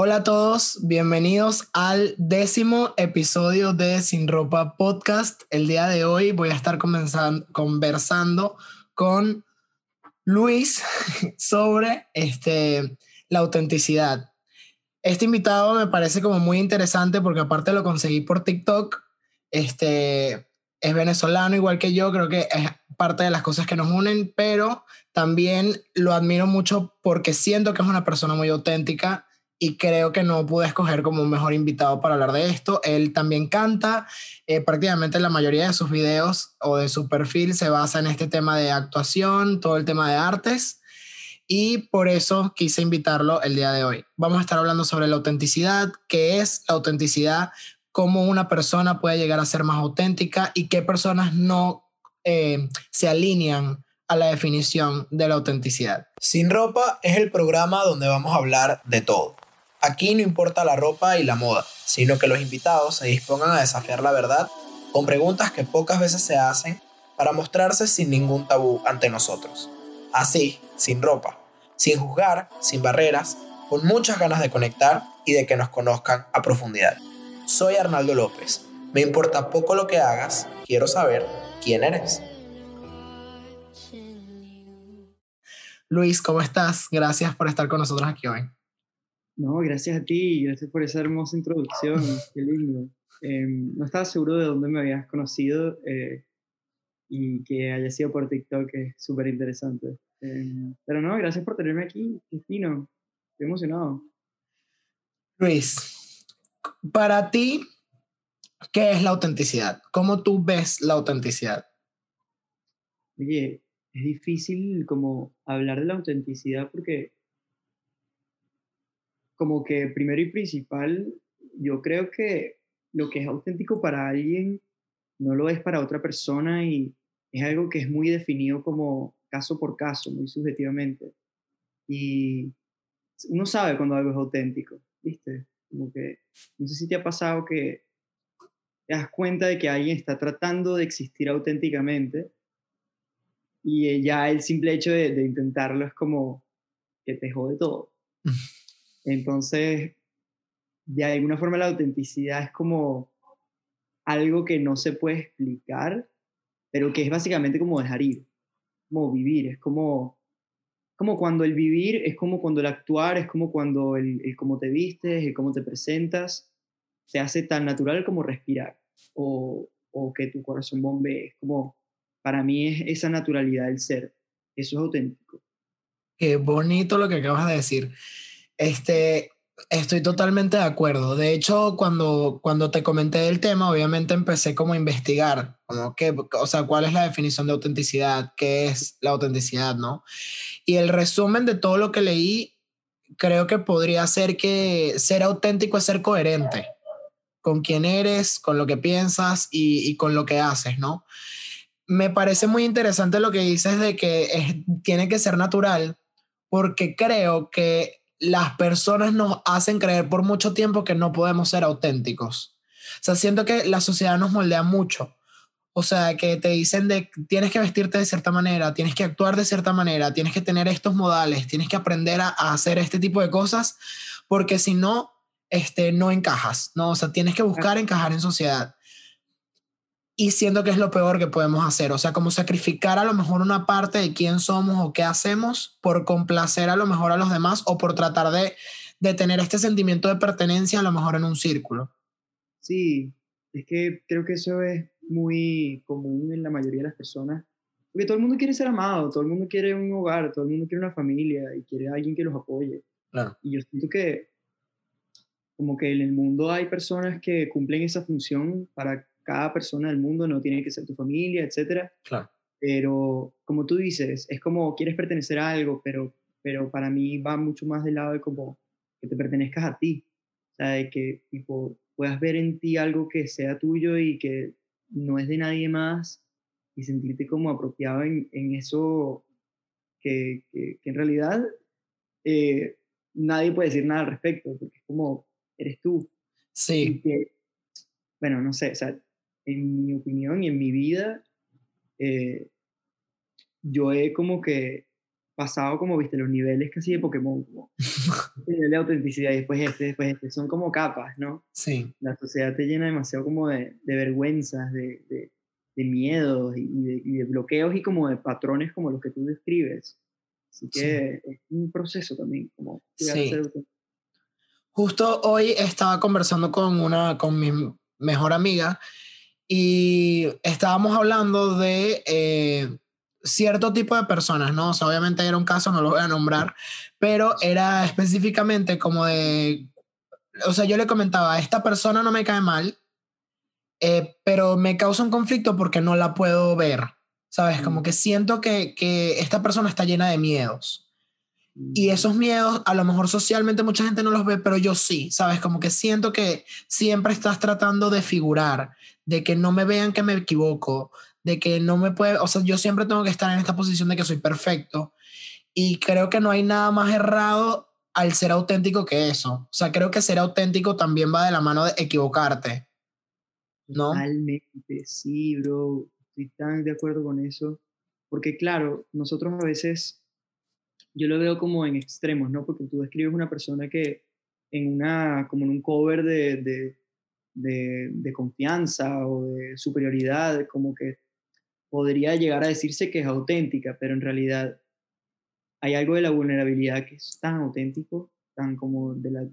Hola a todos, bienvenidos al décimo episodio de Sin Ropa Podcast. El día de hoy voy a estar conversando con Luis sobre este, la autenticidad. Este invitado me parece como muy interesante porque aparte lo conseguí por TikTok, este, es venezolano igual que yo, creo que es parte de las cosas que nos unen, pero también lo admiro mucho porque siento que es una persona muy auténtica y creo que no pude escoger como un mejor invitado para hablar de esto. Él también canta, eh, prácticamente la mayoría de sus videos o de su perfil se basa en este tema de actuación, todo el tema de artes, y por eso quise invitarlo el día de hoy. Vamos a estar hablando sobre la autenticidad, qué es la autenticidad, cómo una persona puede llegar a ser más auténtica y qué personas no eh, se alinean a la definición de la autenticidad. Sin ropa es el programa donde vamos a hablar de todo Aquí no importa la ropa y la moda, sino que los invitados se dispongan a desafiar la verdad con preguntas que pocas veces se hacen para mostrarse sin ningún tabú ante nosotros. Así, sin ropa, sin juzgar, sin barreras, con muchas ganas de conectar y de que nos conozcan a profundidad. Soy Arnaldo López. Me importa poco lo que hagas, quiero saber quién eres. Luis, ¿cómo estás? Gracias por estar con nosotros aquí hoy. No, gracias a ti, gracias por esa hermosa introducción, qué lindo. Em, no estaba seguro de dónde me habías conocido eh, y que haya sido por TikTok, es súper interesante. Em, pero no, gracias por tenerme aquí, fino, estoy emocionado. Luis, para ti, ¿qué es la autenticidad? ¿Cómo tú ves la autenticidad? Oye, es difícil como hablar de la autenticidad porque como que primero y principal, yo creo que lo que es auténtico para alguien no lo es para otra persona y es algo que es muy definido como caso por caso, muy subjetivamente. Y uno sabe cuando algo es auténtico, ¿viste? Como que, no sé si te ha pasado que te das cuenta de que alguien está tratando de existir auténticamente y ya el simple hecho de, de intentarlo es como que te jode todo. Entonces, de alguna forma la autenticidad es como algo que no se puede explicar, pero que es básicamente como dejar ir, como vivir, es como, como cuando el vivir es como cuando el actuar, es como cuando el, el cómo te vistes, el cómo te presentas, se hace tan natural como respirar o, o que tu corazón bombee, es como, para mí es esa naturalidad del ser, eso es auténtico. Qué bonito lo que acabas de decir. Este, estoy totalmente de acuerdo. De hecho, cuando, cuando te comenté el tema, obviamente empecé como a investigar, como que, o sea, cuál es la definición de autenticidad, qué es la autenticidad, ¿no? Y el resumen de todo lo que leí, creo que podría ser que ser auténtico es ser coherente con quién eres, con lo que piensas y, y con lo que haces, ¿no? Me parece muy interesante lo que dices de que tiene que ser natural, porque creo que las personas nos hacen creer por mucho tiempo que no podemos ser auténticos. O sea, siento que la sociedad nos moldea mucho. O sea, que te dicen de tienes que vestirte de cierta manera, tienes que actuar de cierta manera, tienes que tener estos modales, tienes que aprender a, hacer este tipo de cosas, porque si no, este, no encajas, ¿no? O sea, tienes que buscar encajar en sociedad y siento que es lo peor que podemos hacer. O sea, como sacrificar a lo mejor una parte de quién somos o qué hacemos por complacer a lo mejor a los demás o por tratar de, de tener este sentimiento de pertenencia a lo mejor en un círculo. Sí, es que creo que eso es muy común en la mayoría de las personas. Porque todo el mundo quiere ser amado, todo el mundo quiere un hogar, todo el mundo quiere una familia y quiere a alguien que los apoye. Claro. Y yo siento que como que en el mundo hay personas que cumplen esa función para cada persona del mundo no tiene que ser tu familia, etcétera. Claro. Pero como tú dices, es como quieres pertenecer a algo, pero, pero para mí va mucho más del lado de como que te pertenezcas a ti. O sea, de que tipo, puedas ver en ti algo que sea tuyo y que no es de nadie más y sentirte como apropiado en, en eso que, que, en realidad eh, nadie puede decir nada al respecto, porque es como eres tú. Sí. bueno, no sé, o sea, en mi opinión y en mi vida, eh, yo he como que pasado como, viste, los niveles casi de Pokémon, como nivel de autenticidad y después este, después este, son como capas, ¿no? Sí. La sociedad te llena demasiado como de, de vergüenzas, de, de, de miedos y de, y de, bloqueos y como de patrones como los que tú describes. Así que es un proceso también, como sí. Justo hoy estaba conversando con una, con mi mejor amiga y estábamos hablando de eh, cierto tipo de personas, ¿no? O sea, obviamente era un caso, no lo voy a nombrar, pero era específicamente como de, o sea, yo le comentaba, esta persona no me cae mal, eh, pero me causa un conflicto porque no la puedo ver, ¿sabes? Como que siento que, que esta persona está llena de miedos. Y esos miedos, a lo mejor socialmente mucha gente no los ve, pero yo sí, ¿sabes? Como que siento que siempre estás tratando de figurar, de que no me vean que me equivoco, de que no me puede, o sea, yo siempre tengo que estar en esta posición de que soy perfecto y creo que no hay nada más errado al ser auténtico que eso. O sea, creo que ser auténtico también va de la mano de equivocarte. ¿No? Totalmente, sí, bro. Estoy tan de acuerdo con eso. Porque claro, nosotros a veces, yo lo veo como en extremos, ¿no? Porque tú describes una persona que en una, como en un cover de, de, de, de confianza o de superioridad, como que podría llegar a decirse que es auténtica, pero en realidad hay algo de la vulnerabilidad que es tan auténtico, tan como de la,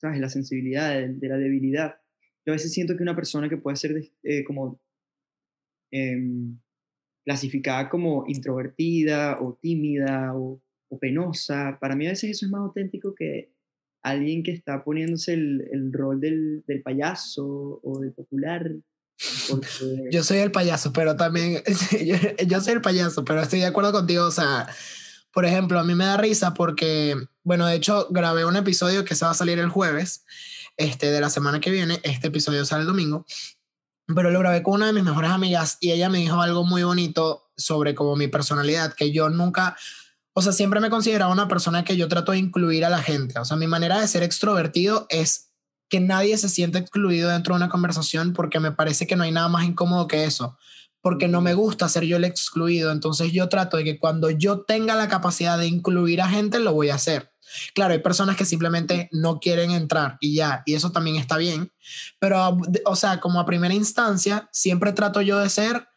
¿sabes? la sensibilidad, de, la debilidad. Yo a veces siento que una persona que puede ser eh, como em, clasificada como introvertida o tímida o, penosa, para mí a veces eso es más auténtico que alguien que está poniéndose el, el rol del, del payaso o del popular yo soy el payaso, pero también, yo, soy el payaso, pero estoy de acuerdo contigo, o sea, por ejemplo, a mí me da risa porque, bueno, de hecho, grabé un episodio que se va a salir el jueves, este, de la semana que viene, este episodio sale el domingo, pero lo grabé con una de mis mejores amigas y ella me dijo algo muy bonito sobre como mi personalidad, que yo nunca, o sea, siempre me he considerado una persona que yo trato de incluir a la gente, o sea, mi manera de ser extrovertido es que nadie se sienta excluido dentro de una conversación porque me parece que no hay nada más incómodo que eso, porque no me gusta ser yo el excluido, entonces yo trato de que cuando yo tenga la capacidad de incluir a gente, lo voy a hacer. Claro, hay personas que simplemente no quieren entrar y ya, y eso también está bien, pero, o sea, como a primera instancia, siempre trato yo de ser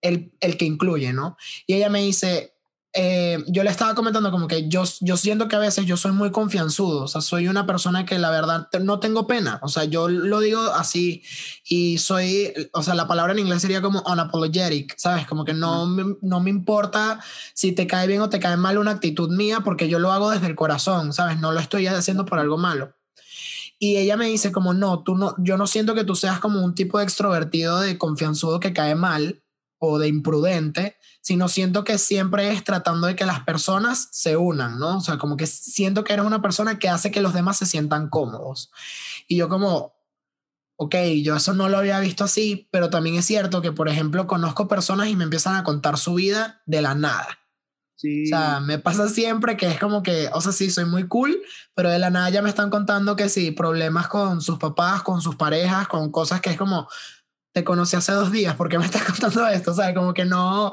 el, el que incluye, ¿no? Y ella me dice, eh, yo le estaba comentando como que yo, yo siento que a veces yo soy muy confianzudo, o sea, soy una persona que la verdad no tengo pena, o sea, yo lo digo así y soy, o sea, la palabra en inglés sería como unapologetic, ¿sabes? Como que no, me, no me importa si te cae bien o te cae mal una actitud mía porque yo lo hago desde el corazón, ¿sabes? No lo estoy haciendo por algo malo. Y ella me dice como, no, tú no, yo no siento que tú seas como un tipo de extrovertido de confianzudo que cae mal o de imprudente, sino siento que siempre es tratando de que las personas se unan, ¿no? O sea, como que siento que eres una persona que hace que los demás se sientan cómodos. Y yo como, ok, yo eso no lo había visto así, pero también es cierto que, por ejemplo, conozco personas y me empiezan a contar su vida de la nada. Sí. O sea, me pasa siempre que es como que, o sea, sí, soy muy cool, pero de la nada ya me están contando que sí, problemas con sus papás, con sus parejas, con cosas que es como, te conocí hace dos días, ¿por qué me estás contando esto? O sea, como que no,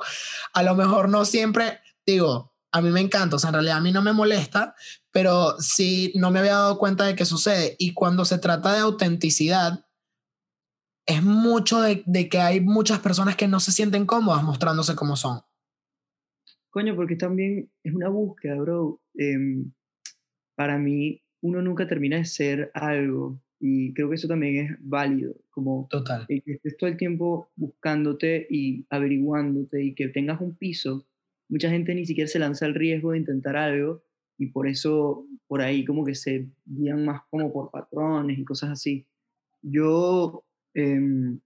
a lo mejor no siempre, digo, a mí me encanta, o sea, en realidad a mí no me molesta, pero sí no me había dado cuenta de qué sucede. Y cuando se trata de autenticidad, es mucho de, de que hay muchas personas que no se sienten cómodas mostrándose como son. Coño, porque también es una búsqueda, bro. Em, para mí, uno nunca termina de ser algo y creo que eso también es válido, como Total. que estés todo el tiempo buscándote y averiguándote y que tengas un piso. Mucha gente ni siquiera se lanza el riesgo de intentar algo y por eso por ahí como que se guían más como por patrones y cosas así. Yo, em,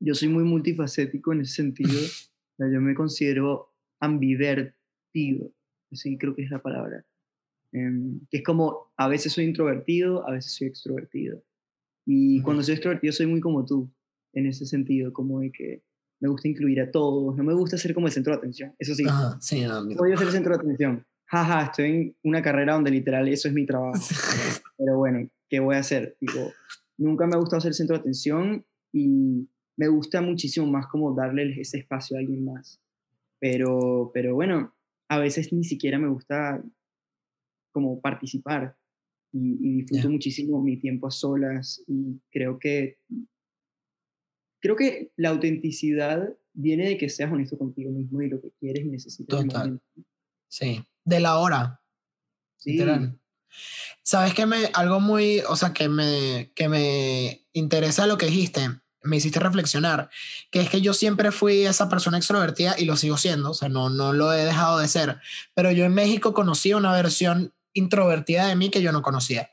yo soy muy multifacético en ese sentido. yo me considero ambivertido, así creo que es la palabra. Em, que es como, a veces soy introvertido, a veces soy extrovertido. Y cuando soy extrovertido soy muy como tú, en ese sentido, como de que me gusta incluir a todos, no me gusta ser como el centro de atención, eso sí. Ajá, sí, no, Voy a ser el centro de atención. Jaja, estoy en una carrera donde literal eso es mi trabajo. Pero bueno, ¿qué voy a hacer? Digo, nunca me ha gustado ser el centro de atención y me gusta muchísimo más como darle ese espacio a alguien más. Pero, pero bueno, a veces ni siquiera me gusta como participar y, disfruto muchísimo mi tiempo a solas y creo que creo que la autenticidad viene de que seas honesto contigo mismo y lo que quieres y necesitas. Total. Sí, de la hora. Sí. Sabes que me, algo muy, o sea, que me, que me interesa lo que dijiste, me hiciste reflexionar, que es que yo siempre fui esa persona extrovertida y lo sigo siendo, o sea, no, no lo he dejado de ser, pero yo en México conocí una versión introvertida de mí que yo no conocía.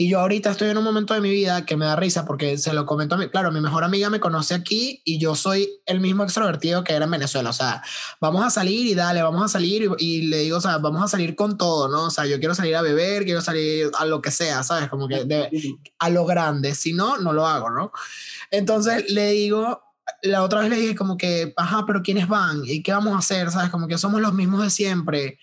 Y yo ahorita estoy en un momento de mi vida que me da risa porque se lo comento a mí. Claro, mi mejor amiga me conoce aquí y yo soy el mismo extrovertido que era en Venezuela. O sea, vamos a salir y dale, vamos a salir y, le digo, o sea, vamos a salir con todo, ¿no? O sea, yo quiero salir a beber, quiero salir a lo que sea, ¿sabes? Como que a lo grande. Si no, no lo hago, ¿no? Entonces le digo, la otra vez le dije como que, ajá, pero ¿quiénes van? ¿Y qué vamos a hacer? ¿Sabes? Como que somos los mismos de siempre.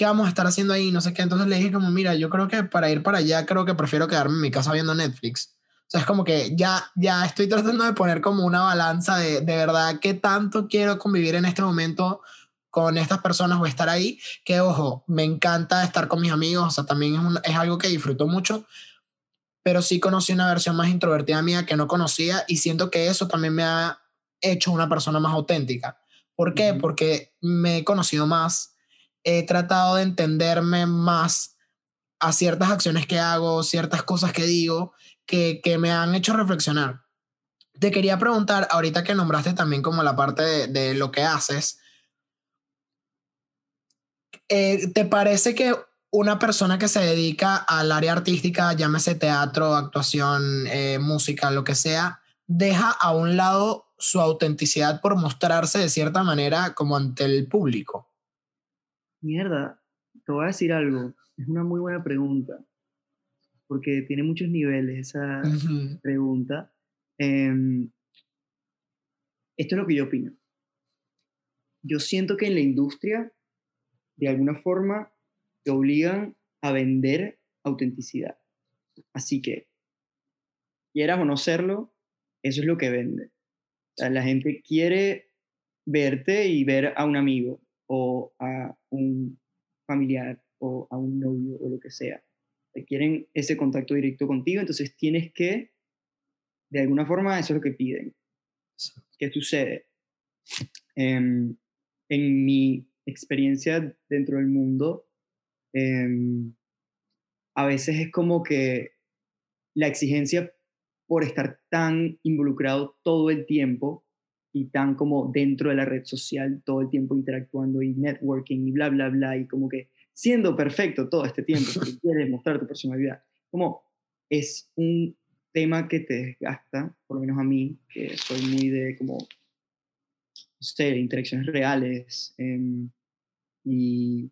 ¿Qué vamos a estar haciendo ahí? No sé qué. Entonces le dije como, mira, yo creo que para ir para allá, creo que prefiero quedarme en mi casa viendo Netflix. O sea, es como que ya, ya estoy tratando de poner como una balanza de, de verdad qué tanto quiero convivir en este momento con estas personas o estar ahí, que ojo, me encanta estar con mis amigos, o sea, también es, es algo que disfruto mucho, pero sí conocí una versión más introvertida mía que no conocía y siento que eso también me ha hecho una persona más auténtica. ¿Por qué? Porque me he conocido más, he tratado de entenderme más a ciertas acciones que hago, ciertas cosas que digo, que, que me han hecho reflexionar. Te quería preguntar, ahorita que nombraste también como la parte de, de lo que haces, eh, ¿te parece que una persona que se dedica al área artística, llámese teatro, actuación, eh, música, lo que sea, deja a un lado su autenticidad por mostrarse de cierta manera como ante el público? Mierda, te voy a decir algo. Es una muy buena pregunta, porque tiene muchos niveles esa pregunta. Em, esto es lo que yo opino. Yo siento que en la industria, de alguna forma, te obligan a vender autenticidad. Así que, quieras o no serlo, eso es lo que vende. la gente quiere verte y ver a un amigo o a un familiar o a un novio o lo que sea. quieren ese contacto directo contigo, entonces tienes que, de alguna forma, eso es lo que piden. ¿Qué sucede? Em, en mi experiencia dentro del mundo, em, a veces es como que la exigencia por estar tan involucrado todo el tiempo y tan como dentro de la red social todo el tiempo interactuando y networking y bla, bla, bla, y como que siendo perfecto todo este tiempo porque quieres mostrar tu personalidad. Como es un tema que te desgasta, por lo menos a mí, que soy muy de como, no sé, interacciones reales. Em, y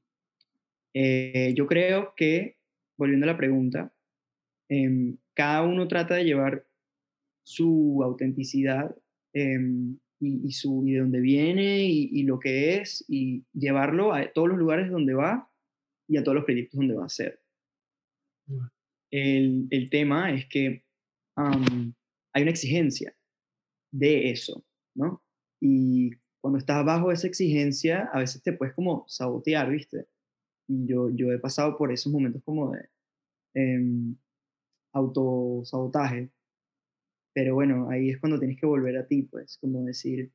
eh, yo creo que, volviendo a la pregunta, em, cada uno trata de llevar su autenticidad em, y, su, y de dónde viene y, lo que es y llevarlo a todos los lugares donde va y a todos los proyectos donde va a ser. El, el tema es que hay una exigencia de eso, ¿no? Y cuando estás bajo esa exigencia, a veces te puedes como sabotear, ¿viste? Y yo, yo he pasado por esos momentos como de eh, autosabotaje, pero bueno, ahí es cuando tienes que volver a ti, pues, como decir,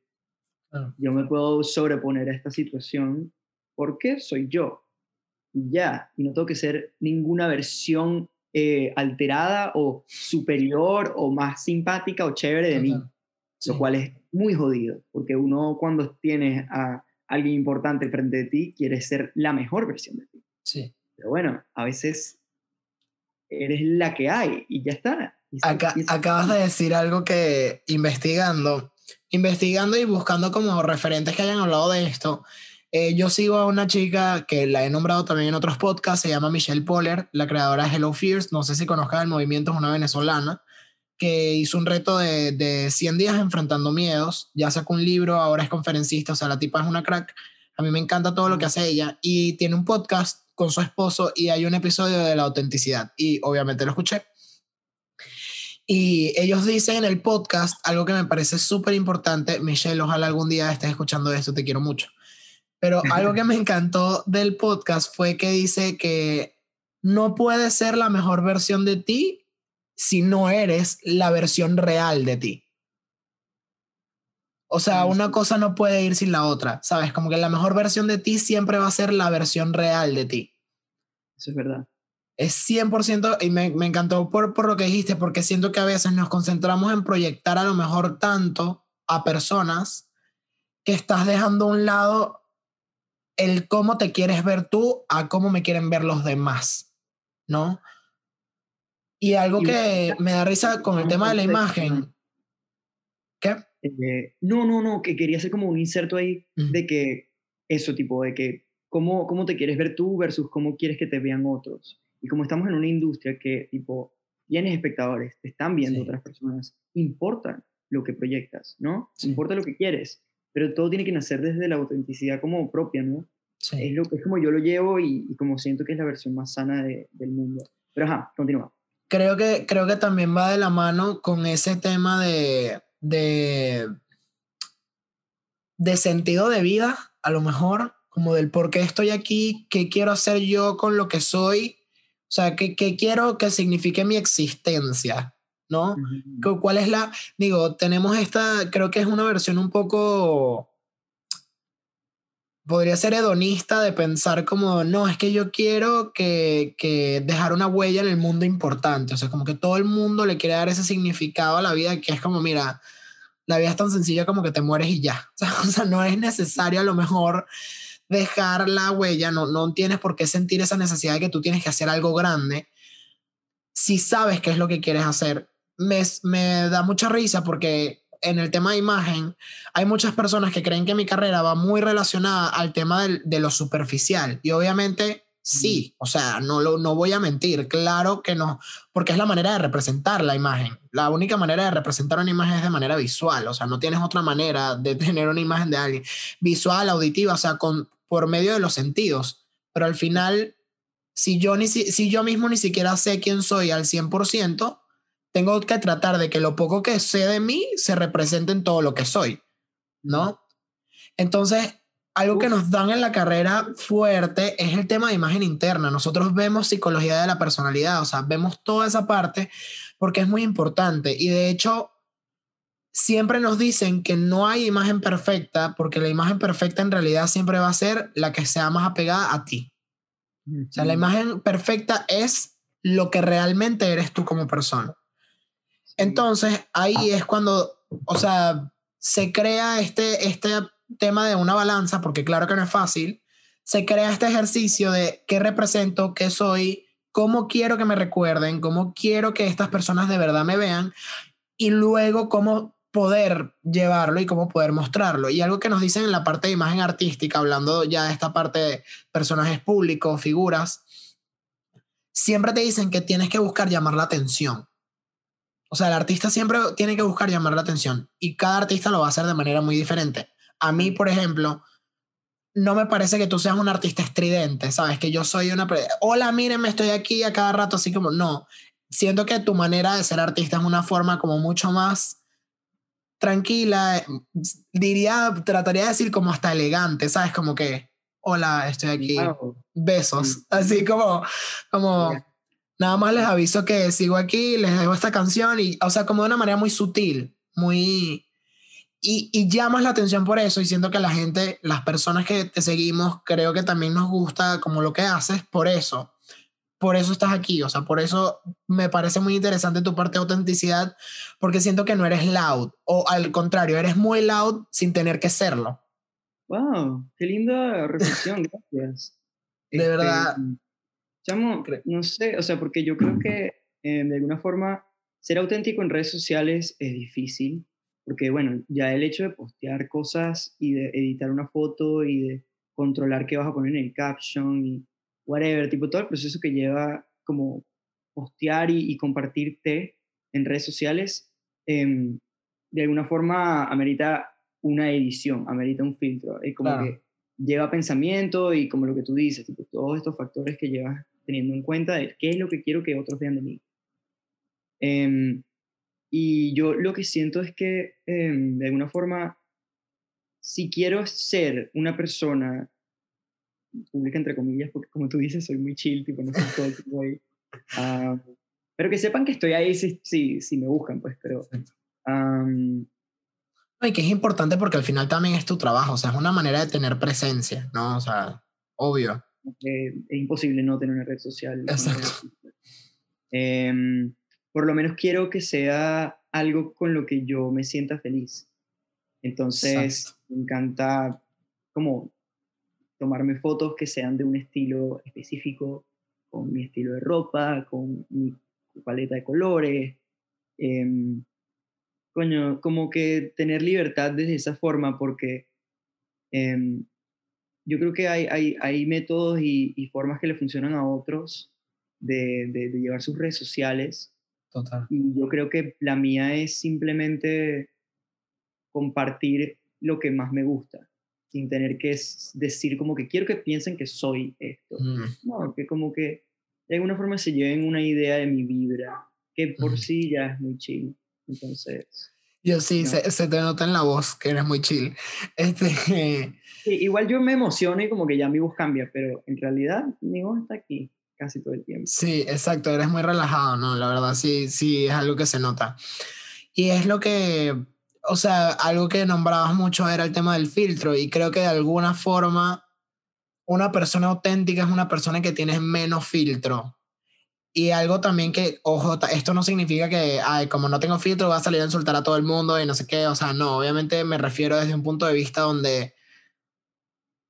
yo me puedo sobreponer a esta situación porque soy yo. Y ya, y no tengo que ser ninguna versión eh, alterada o superior o más simpática o chévere de mí. Lo cual es muy jodido, porque uno cuando tienes a alguien importante frente de ti, quiere ser la mejor versión de ti. Sí. Pero bueno, a veces eres la que hay y ya está. Acá, acabas de decir algo que investigando, investigando y buscando como referentes que hayan hablado de esto, eh, yo sigo a una chica que la he nombrado también en otros podcasts, se llama Michelle Poller, la creadora de Hello Fears, no sé si conozcan el movimiento, es una venezolana, que hizo un reto de, de 100 días enfrentando miedos, ya sacó un libro, ahora es conferencista, o sea, la tipa es una crack, a mí me encanta todo lo que hace ella, y tiene un podcast con su esposo y hay un episodio de la autenticidad, y obviamente lo escuché y ellos dicen en el podcast algo que me parece súper importante. Michelle, ojalá algún día estés escuchando esto, te quiero mucho. Pero algo que me encantó del podcast fue que dice que no puedes ser la mejor versión de ti si no eres la versión real de ti. O sea, una cosa no puede ir sin la otra, ¿sabes? Como que la mejor versión de ti siempre va a ser la versión real de ti. Eso es verdad. Es 100% y me, me encantó por, por lo que dijiste, porque siento que a veces nos concentramos en proyectar a lo mejor tanto a personas que estás dejando a un lado el cómo te quieres ver tú a cómo me quieren ver los demás, ¿no? Y algo que me da risa con el tema de la imagen. ¿Qué? Eh, no, no, no, que quería hacer como un inserto ahí de que eso, tipo, de que cómo, cómo te quieres ver tú versus cómo quieres que te vean otros. Y como estamos en una industria que, tipo, tienes espectadores, te están viendo otras personas, importa lo que proyectas, ¿no? Importa lo que quieres, pero todo tiene que nacer desde la autenticidad como propia, ¿no? Es, lo, es como yo lo llevo y, como siento que es la versión más sana de, del mundo. Pero ajá, continúa. Creo que, creo que también va de la mano con ese tema de, de, de sentido de vida, a lo mejor, como del por qué estoy aquí, qué quiero hacer yo con lo que soy, sea, qué, qué quiero que signifique mi existencia, ¿no? ¿Cuál es la, digo, tenemos esta, creo que es una versión un poco podría ser hedonista de pensar como, no, es que yo quiero que, que, dejar una huella en el mundo importante. O sea, como que todo el mundo le quiere dar ese significado a la vida que es como, mira, la vida es tan sencilla como que te mueres y ya. O sea, no es necesario a lo mejor dejar la huella, no, no tienes por qué sentir esa necesidad de que tú tienes que hacer algo grande. Si sabes qué es lo que quieres hacer, me, me da mucha risa porque en el tema de imagen, hay muchas personas que creen que mi carrera va muy relacionada al tema de lo superficial. Y obviamente sí, o sea, no, lo, no voy a mentir, claro que no, porque es la manera de representar la imagen. La única manera de representar una imagen es de manera visual, o sea, no tienes otra manera de tener una imagen de alguien. Visual, auditiva, o sea, con, por medio de los sentidos. Pero al final, si yo, ni, si yo mismo ni siquiera sé quién soy al 100%, tengo que tratar de que lo poco que sé de mí se represente en todo lo que soy, ¿no? Entonces, algo que nos dan en la carrera fuerte es el tema de imagen interna. Nosotros vemos psicología de la personalidad, o sea, vemos toda esa parte porque es muy importante. Y de hecho, siempre nos dicen que no hay imagen perfecta porque la imagen perfecta en realidad siempre va a ser la que sea más apegada a ti. O sea, la imagen perfecta es lo que realmente eres tú como persona. Entonces, ahí es cuando, o sea, se crea este, este tema de una balanza, porque claro que no es fácil, se crea este ejercicio de qué represento, qué soy, cómo quiero que me recuerden, cómo quiero que estas personas de verdad me vean, y luego cómo poder llevarlo y cómo poder mostrarlo. Y algo que nos dicen en la parte de imagen artística, hablando ya de esta parte de personajes públicos, figuras, siempre te dicen que tienes que buscar llamar la atención. O sea, el artista siempre tiene que buscar llamar la atención y cada artista lo va a hacer de manera muy diferente. A mí, por ejemplo, no me parece que tú seas un artista estridente, ¿sabes? Que yo soy una... Hola, mírenme, estoy aquí a cada rato, así como... No, siento que tu manera de ser artista es una forma como mucho más tranquila, diría, trataría de decir como hasta elegante, ¿sabes? Como que, hola, estoy aquí, besos, así como, como... Nada más les aviso que sigo aquí, les dejo esta canción y, o sea, como de una manera muy sutil, muy... Y, y llamas la atención por eso y siento que la gente, las personas que te seguimos, creo que también nos gusta como lo que haces por eso. Por eso estás aquí, o sea, por eso me parece muy interesante tu parte de autenticidad, porque siento que no eres loud, o al contrario, eres muy loud sin tener que serlo. ¡Wow! ¡Qué linda reflexión! Gracias. De este, verdad. Chamo, no sé, o sea, porque yo creo que eh, de alguna forma ser auténtico en redes sociales es difícil, porque bueno, ya el hecho de postear cosas y de editar una foto y de controlar qué vas a poner en el caption y whatever, tipo todo el proceso que lleva como postear y, compartirte en redes sociales, em, de alguna forma amerita una edición, amerita un filtro, es como que lleva pensamiento y como lo que tú dices, tipo, todos estos factores que llevas teniendo en cuenta de qué es lo que quiero que otros vean de mí. Em, y yo lo que siento es que, em, de alguna forma, si quiero ser una persona pública entre comillas, porque como tú dices, soy muy chill, tipo, no soy todo el tiempo ahí. Ah, pero que sepan que estoy ahí si, si, si me buscan, pues, pero... Um, y que es importante porque al final también es tu trabajo, o sea, es una manera de tener presencia, ¿no? O sea, obvio. es imposible no tener una red social. Exacto. Em, por lo menos quiero que sea algo con lo que yo me sienta feliz. Entonces, me encanta como tomarme fotos que sean de un estilo específico, con mi estilo de ropa, con mi paleta de colores. Eh, coño, como que tener libertad desde esa forma, porque em, yo creo que hay, hay, hay métodos y, y, formas que le funcionan a otros de, de, de, llevar sus redes sociales. Total. Y yo creo que la mía es simplemente compartir lo que más me gusta, sin tener que decir como que quiero que piensen que soy esto. Mm. No, que como que de alguna forma se lleven una idea de mi vibra, que por sí ya es muy chill. Entonces. Yo sí, se, se, te nota en la voz que eres muy chill. Este, sí, igual yo me emociono y como que ya mi voz cambia, pero en realidad mi voz está aquí casi todo el tiempo. Sí, exacto, eres muy relajado, ¿no? La verdad sí, sí, es algo que se nota. Y es lo que, o sea, algo que nombrabas mucho era el tema del filtro y creo que de alguna forma una persona auténtica es una persona que tiene menos filtro. Y algo también que, ojo, esto no significa que, ay, como no tengo filtro, va a salir a insultar a todo el mundo y no sé qué. O sea, no, obviamente me refiero desde un punto de vista donde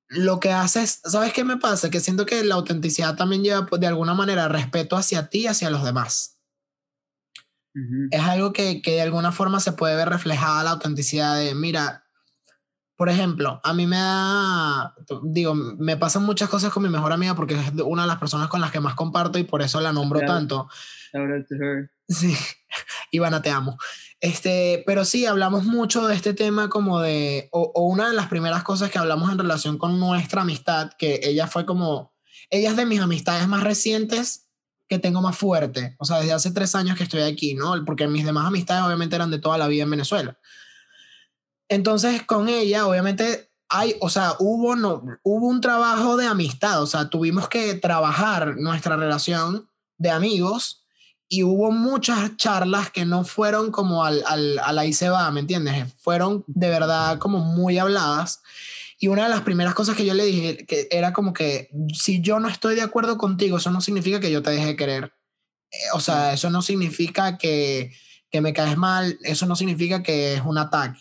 lo que haces, ¿sabes qué me pasa? Que siento que la autenticidad también lleva pues, de alguna manera respeto hacia ti y hacia los demás. Es algo que, que de alguna forma se puede ver reflejada la autenticidad de, mira, por ejemplo, a mí me da, digo, me pasan muchas cosas con mi mejor amiga porque es una de las personas con las que más comparto y por eso la nombro tanto. Sí, Ivana, te amo. Este, pero sí, hablamos mucho de este tema como de, o, o, una de las primeras cosas que hablamos en relación con nuestra amistad, que ella fue como, ella es de mis amistades más recientes que tengo más fuerte, o sea, desde hace tres años que estoy aquí, ¿no? Porque mis demás amistades obviamente eran de toda la vida en Venezuela. Entonces, con ella, obviamente, hay, o sea, hubo, no, hubo un trabajo de amistad, o sea, tuvimos que trabajar nuestra relación de amigos y hubo muchas charlas que no fueron como al, al, al ahí se va, ¿me entiendes? Fueron de verdad como muy habladas. Y una de las primeras cosas que yo le dije que era como que si yo no estoy de acuerdo contigo, eso no significa que yo te deje querer. Eh, o sea, eso no significa que, que me caes mal, eso no significa que es un ataque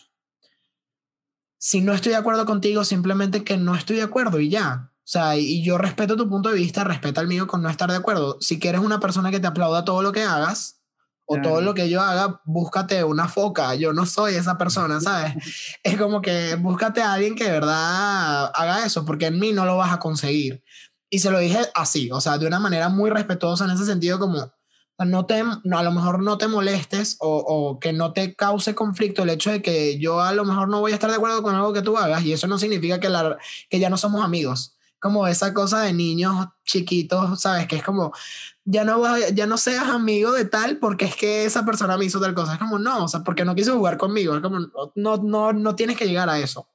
si no estoy de acuerdo contigo, simplemente que no estoy de acuerdo y ya. O sea, y yo respeto tu punto de vista, respeta el mío con no estar de acuerdo. Si quieres una persona que te aplauda todo lo que hagas o todo lo que yo haga, búscate una foca. Yo no soy esa persona, ¿sabes? es como que búscate a alguien que de verdad haga eso, porque en mí no lo vas a conseguir. Y se lo dije así, o sea, de una manera muy respetuosa en ese sentido, como, no te, a lo mejor no te molestes o, o, que no te cause conflicto el hecho de que yo a lo mejor no voy a estar de acuerdo con algo que tú hagas y eso no significa que, la, que ya no somos amigos. Como esa cosa de niños chiquitos, ¿sabes? Que es como, ya no, ya no seas amigo de tal porque es que esa persona me hizo tal cosa. Es como, no, o sea, porque no quiso jugar conmigo. Es como, no, no, no tienes que llegar a eso.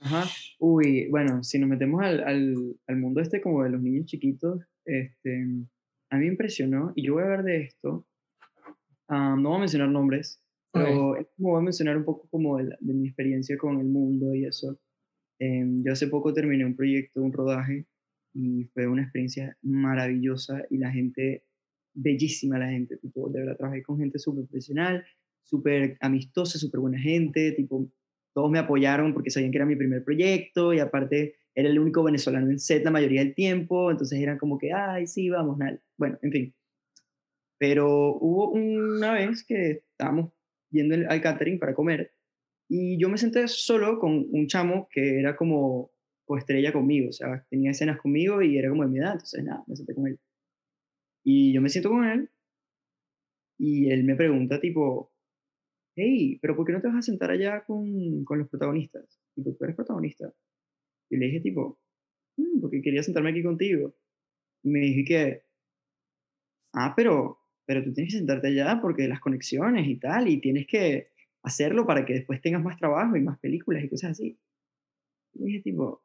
Ajá. Uy, bueno, si nos metemos al, al, al mundo este como de los niños chiquitos, este a mí me impresionó, y yo voy a hablar de esto, no voy a mencionar nombres, pero okay. voy a mencionar un poco como de, de, mi experiencia con el mundo y eso. Eh, yo hace poco terminé un proyecto, un rodaje, y fue una experiencia maravillosa y la gente, bellísima la gente, tipo, de verdad trabajé con gente súper profesional, súper amistosa, súper buena gente, tipo, todos me apoyaron porque sabían que era mi primer proyecto y aparte era el único venezolano en set la mayoría del tiempo, entonces eran como que, ay, sí, vamos, nada. Bueno, en fin. Pero hubo una vez que estábamos yendo al catering para comer y yo me senté solo con un chamo que era como estrella conmigo, o sea, tenía escenas conmigo y era como de mi edad, entonces nada, me senté con él. Y yo me siento con él y él me pregunta tipo, hey, pero ¿por qué no te vas a sentar allá con, con los protagonistas? Tipo, tú eres protagonista. Y le dije tipo, mm, porque quería sentarme aquí contigo. Y me dije que, ah, pero, pero tú tienes que sentarte allá porque las conexiones y tal, y tienes que hacerlo para que después tengas más trabajo y más películas y cosas así. Y dije tipo,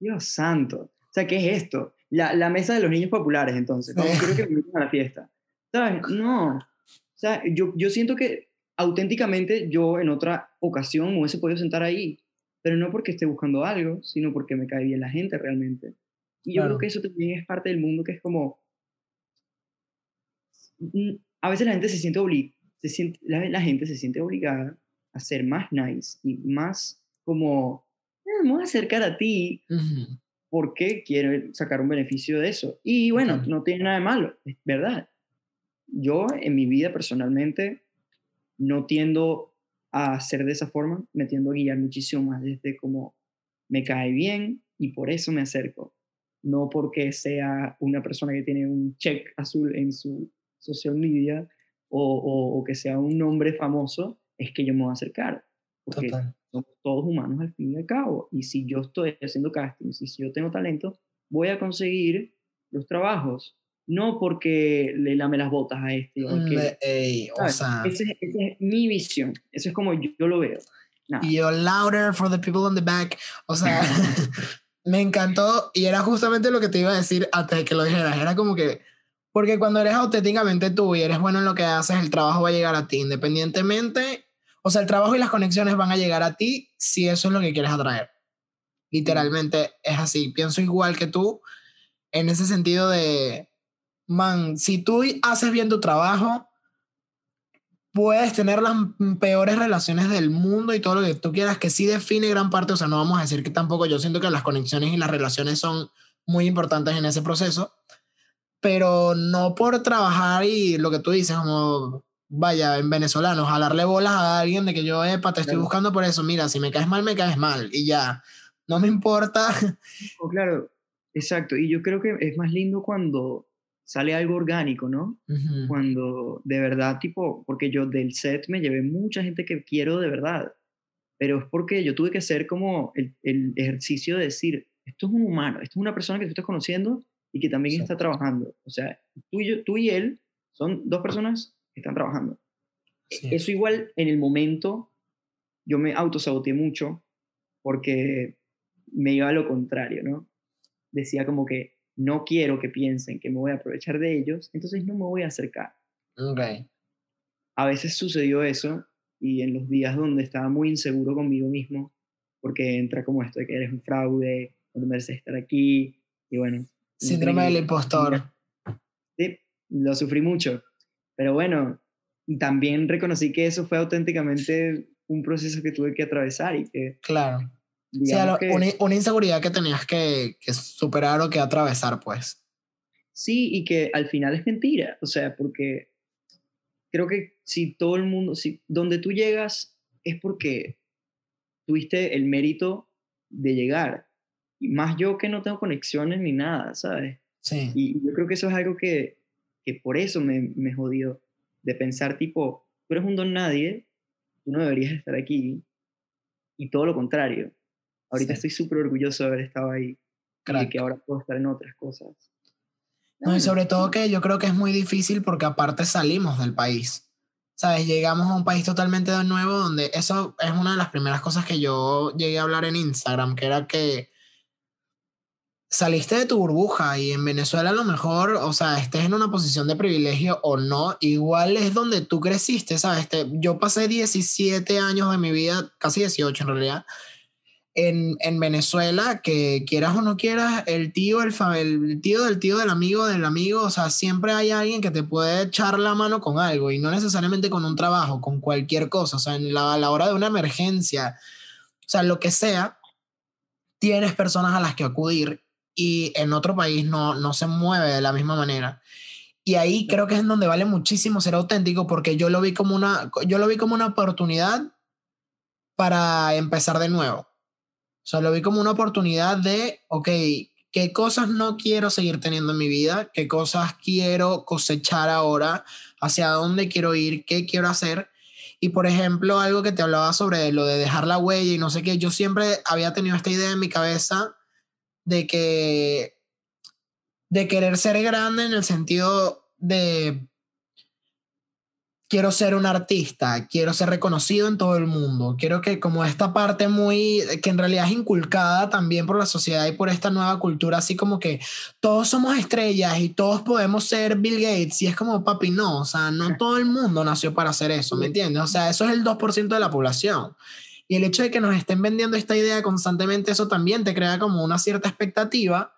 Dios santo. O sea, ¿qué es esto? La, la mesa de los niños populares, entonces. Vamos, quiero que me a la fiesta. ¿Sabes? No. O sea, yo, yo siento que auténticamente yo en otra ocasión me hubiese podido sentar ahí, pero no porque esté buscando algo, sino porque me cae bien la gente realmente. Y yo creo que eso también es parte del mundo que es como... mm, A veces la gente se siente obligada, se siente, la, la gente se siente obligada a ser más nice y más como, "Ah, me voy a acercar a ti porque quiero sacar un beneficio de eso. Y bueno, no tiene nada de malo, es verdad. Yo en mi vida personalmente no tiendo a ser de esa forma, me tiendo a guiar muchísimo más desde como me cae bien y por eso me acerco. No porque sea una persona que tiene un check azul en su social media o, o- o que sea un nombre famoso, es que yo me voy a acercar. Porque Total. somos todos humanos al fin y al cabo. Y si yo estoy haciendo castings y si yo tengo talento, voy a conseguir los trabajos. No porque le lame las botas a este aquel. ey, o sea, Esa es, esa es mi visión. Eso es como yo, yo lo veo. Nada. y yo louder for the people on the back. O sea, me encantó y era justamente lo que te iba a decir de que lo dijeras. Era como que, porque cuando eres auténticamente tú y eres bueno en lo que haces, el trabajo va a llegar a ti, independientemente. O sea, el trabajo y las conexiones van a llegar a ti si eso es lo que quieres atraer. Literalmente es así. Pienso igual que tú en ese sentido de, man, si tú haces bien tu trabajo, puedes tener las peores relaciones del mundo y todo lo que tú quieras, que sí define gran parte, o sea, no vamos a decir que tampoco, yo siento que las conexiones y las relaciones son muy importantes en ese proceso, pero no por trabajar y lo que tú dices, como, vaya, en venezolano, jalarle bolas a alguien de que yo, epa, te estoy Claro. buscando por eso, mira, si me caes mal, me caes mal, y ya, no me importa. Oh, claro, exacto. Y yo creo que es más lindo cuando sale algo orgánico, ¿no? Cuando de verdad, tipo, porque yo del set me llevé mucha gente que quiero de verdad, pero es porque yo tuve que hacer como el, el ejercicio de decir, esto es un humano, esto es una persona que tú estás conociendo y que también está trabajando. O sea, tú y, yo- tú y él son dos personas que están trabajando. sí. Eso igual en el momento yo me autosaboteé mucho porque me iba a lo contrario, ¿no? Decía como que no quiero que piensen que me voy a aprovechar de ellos, entonces no me voy a acercar. Ok, A veces sucedió eso y en los días donde estaba muy inseguro conmigo mismo, porque entra como esto de que eres un fraude, no mereces estar aquí, y bueno. Síndrome del impostor. Sí, lo sufrí mucho. Pero bueno, también reconocí que eso fue auténticamente un proceso que tuve que atravesar y que, Claro. Algo- que, una, una inseguridad que tenías que, que superar o que atravesar, pues. sí, y que al final es mentira. O sea, porque creo que si todo el mundo, si donde tú llegas es porque tuviste el mérito de llegar. Y más yo que no tengo conexiones ni nada, ¿sabes? Sí. Y yo creo que eso es algo que, que por eso me, me jodió, de pensar tipo, tú eres un don nadie, tú no deberías estar aquí, y todo lo contrario. Ahorita Sí. estoy súper orgulloso de haber estado ahí, y de Crack. que ahora puedo estar en otras cosas. No, y sobre todo que yo creo que es muy difícil porque aparte salimos del país. ¿Sabes? Llegamos a un país totalmente de nuevo donde eso es una de las primeras cosas que yo llegué a hablar en Instagram, que era que saliste de tu burbuja y en Venezuela a lo mejor, o sea, estés en una posición de privilegio o no, igual es donde tú creciste, ¿sabes? Te- yo pasé 17 años de mi vida, casi 18 en realidad, en, en Venezuela, que quieras o no quieras, el tío, el, el tío del tío del amigo del amigo, o sea, siempre hay alguien que te puede echar la mano con algo y no necesariamente con un trabajo, con cualquier cosa, o sea, en la, a la hora de una emergencia, o sea, lo que sea, tienes personas a las que acudir y en otro país no, no se mueve de la misma manera. Y ahí creo que es en donde vale muchísimo ser auténtico porque yo lo vi como una, yo lo vi como una oportunidad para empezar de nuevo. O sea, lo vi como una oportunidad de, ok, ¿qué cosas no quiero seguir teniendo en mi vida? ¿Qué cosas quiero cosechar ahora? ¿Hacia dónde quiero ir? ¿Qué quiero hacer? Y por ejemplo, algo que te hablaba sobre lo de dejar la huella y no sé qué, yo siempre había tenido esta idea en mi cabeza de que, de querer ser grande en el sentido de, quiero ser un artista, quiero ser reconocido en todo el mundo, quiero que como esta parte muy, que en realidad es inculcada también por la sociedad y por esta nueva cultura, así como que todos somos estrellas y todos podemos ser Bill Gates y es como, papi, no, o sea, no todo el mundo nació para hacer eso, ¿me entiendes? O sea, eso es el 2% de la población. Y el hecho de que nos estén vendiendo esta idea constantemente, eso también te crea como una cierta expectativa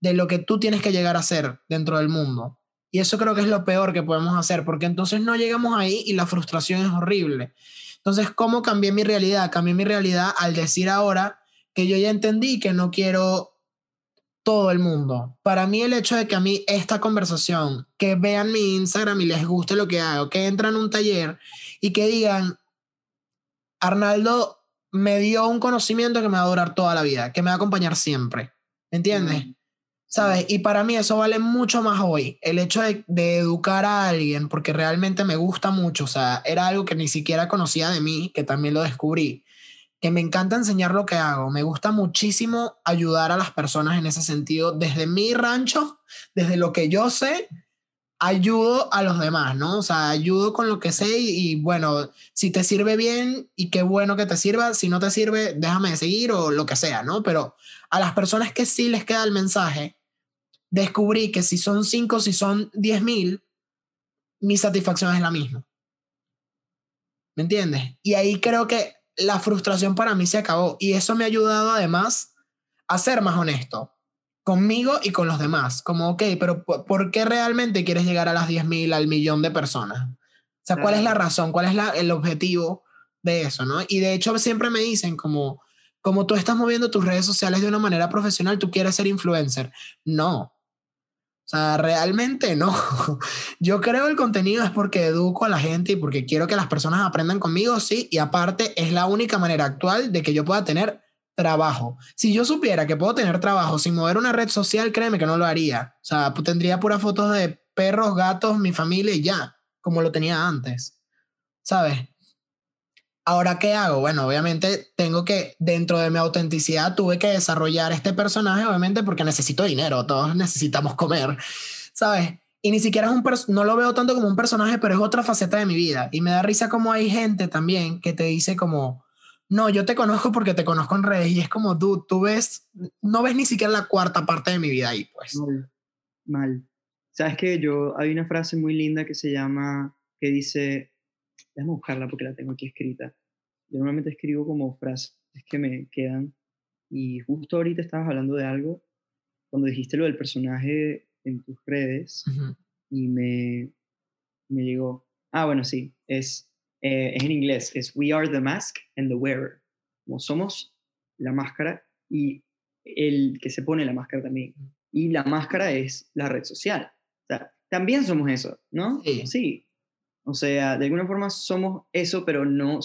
de lo que tú tienes que llegar a ser dentro del mundo. Y eso creo que es lo peor que podemos hacer, porque entonces no llegamos ahí y la frustración es horrible. Entonces, ¿cómo cambié mi realidad? Cambié mi realidad al decir ahora que yo ya entendí que no quiero todo el mundo. Para mí el hecho de que a mí esta conversación, que vean mi Instagram y les guste lo que hago, que entran a un taller y que digan, Arnaldo me dio un conocimiento que me va a durar toda la vida, que me va a acompañar siempre. ¿Me entiendes? ¿Sabes? Y para mí eso vale mucho más hoy. El hecho de, de, educar a alguien, porque realmente me gusta mucho. O sea, era algo que ni siquiera conocía de mí, que también lo descubrí. Que me encanta enseñar lo que hago. Me gusta muchísimo ayudar a las personas en ese sentido. Desde mi rancho, desde lo que yo sé, ayudo a los demás, ¿no? O sea, ayudo con lo que sé y, bueno, si te sirve bien y qué bueno que te sirva, si no te sirve, déjame seguir o lo que sea, ¿no? Pero a las personas que sí les queda el mensaje, descubrí que si son 5, si son 10 mil, mi satisfacción es la misma. ¿Me entiendes? Y ahí creo que la frustración para mí se acabó y eso me ha ayudado además a ser más honesto conmigo y con los demás. Como, ok, pero ¿por qué realmente quieres llegar a las 10 mil, al millón de personas? O sea, ¿cuál es la razón? ¿Cuál es la, el objetivo de eso? ¿no? Y de hecho siempre me dicen como, como tú estás moviendo tus redes sociales de una manera profesional, tú quieres ser influencer. No, o sea, realmente no. Yo creo el contenido es porque educo a la gente y porque quiero que las personas aprendan conmigo, sí, y aparte es la única manera actual de que yo pueda tener trabajo. Si yo supiera que puedo tener trabajo sin mover una red social, créeme que no lo haría. O sea, tendría puras fotos de perros, gatos, mi familia y ya, como lo tenía antes. ¿Sabes? Ahora, ¿qué hago? Bueno, obviamente tengo que, dentro de mi autenticidad, tuve que desarrollar este personaje, obviamente, porque necesito dinero, todos necesitamos comer, ¿sabes? Y ni siquiera es un, no lo veo tanto como un personaje, pero es otra faceta de mi vida. Y me da risa como hay gente también que te dice como, no, yo te conozco porque te conozco en redes. Y es como, tú, tú ves, no ves ni siquiera la cuarta parte de mi vida ahí, pues. Mal, mal. Sabes que yo, hay una frase muy linda que se llama, que dice, Déjame buscarla porque la tengo aquí escrita. Yo normalmente escribo como frases que me quedan. Y justo ahorita estabas hablando de algo, cuando dijiste lo del personaje en tus redes, y me, me llegó. Ah, bueno, sí, es, eh, es en inglés, es We are the mask and the wearer. Como somos la máscara y el que se pone la máscara también. Y la máscara es la red social. O sea, también somos eso, ¿no? Sí. sí. O sea, de alguna forma somos eso, pero no,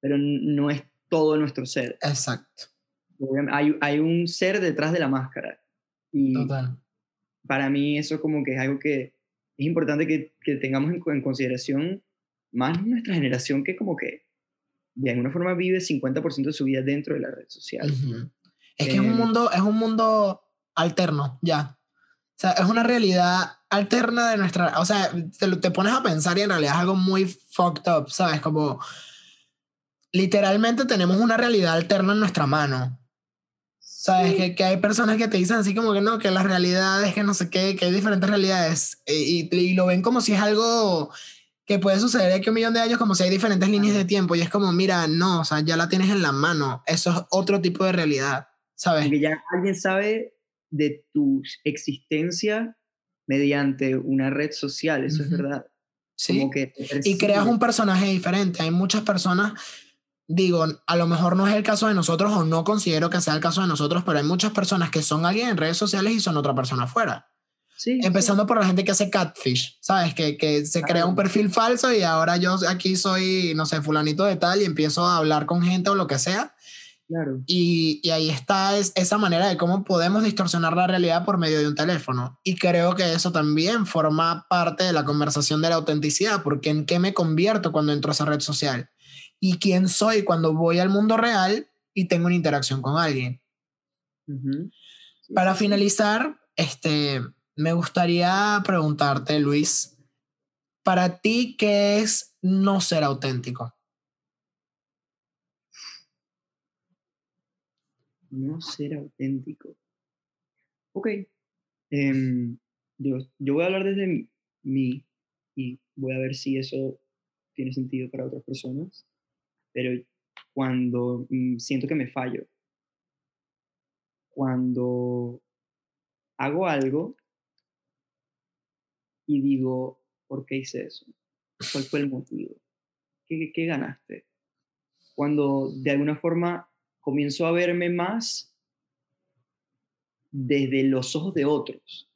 pero no es todo nuestro ser. Exacto. Hay, hay un ser detrás de la máscara. Y Total. para mí eso como que es algo que es importante que, que tengamos en, en, consideración más nuestra generación que como que de alguna forma vive 50% de su vida dentro de la red social. Uh -huh. Es que eh, es un mundo, es un mundo alterno, ya. O sea, es una realidad alterna de nuestra, o sea, te, te, pones a pensar y en realidad es algo muy fucked up, ¿sabes? Como literalmente tenemos una realidad alterna en nuestra mano. ¿Sabes? Sí. Que, que, hay personas que te dicen así como que no, que la realidad es que no sé qué, que hay diferentes realidades y, y, y lo ven como si es algo que puede suceder aquí un millón de años como si hay diferentes líneas de tiempo y es como, mira, no, o sea, ya la tienes en la mano, eso es otro tipo de realidad, ¿sabes? Que ya alguien sabe de tu existencia mediante una red social, eso uh -huh. es verdad. Sí, como que y creas un personaje diferente, hay muchas personas digo, a lo mejor no es el caso de nosotros o no considero que sea el caso de nosotros, pero hay muchas personas que son alguien en redes sociales y son otra persona afuera. Sí, Empezando sí. por la gente que hace catfish, ¿sabes? Que, que se crea un perfil falso y ahora yo aquí soy, no sé, fulanito de tal y empiezo a hablar con gente o lo que sea. Claro. Y, y ahí está es, esa manera de cómo podemos distorsionar la realidad por medio de un teléfono. Y creo que eso también forma parte de la conversación de la autenticidad, porque en qué me convierto cuando entro a esa red social y quién soy cuando voy al mundo real y tengo una interacción con alguien. Uh -huh. sí, Para finalizar, este, me gustaría preguntarte, Luis, para ti, ¿qué es no ser auténtico? No ser auténtico. Ok. Em, yo, yo voy a hablar desde mí y voy a ver si eso tiene sentido para otras personas. Pero cuando mm, siento que me fallo, cuando hago algo y digo, ¿por qué hice eso? ¿Cuál fue el motivo? ¿Qué, qué ganaste? Cuando de alguna forma comienzo a verme más desde los ojos de otros.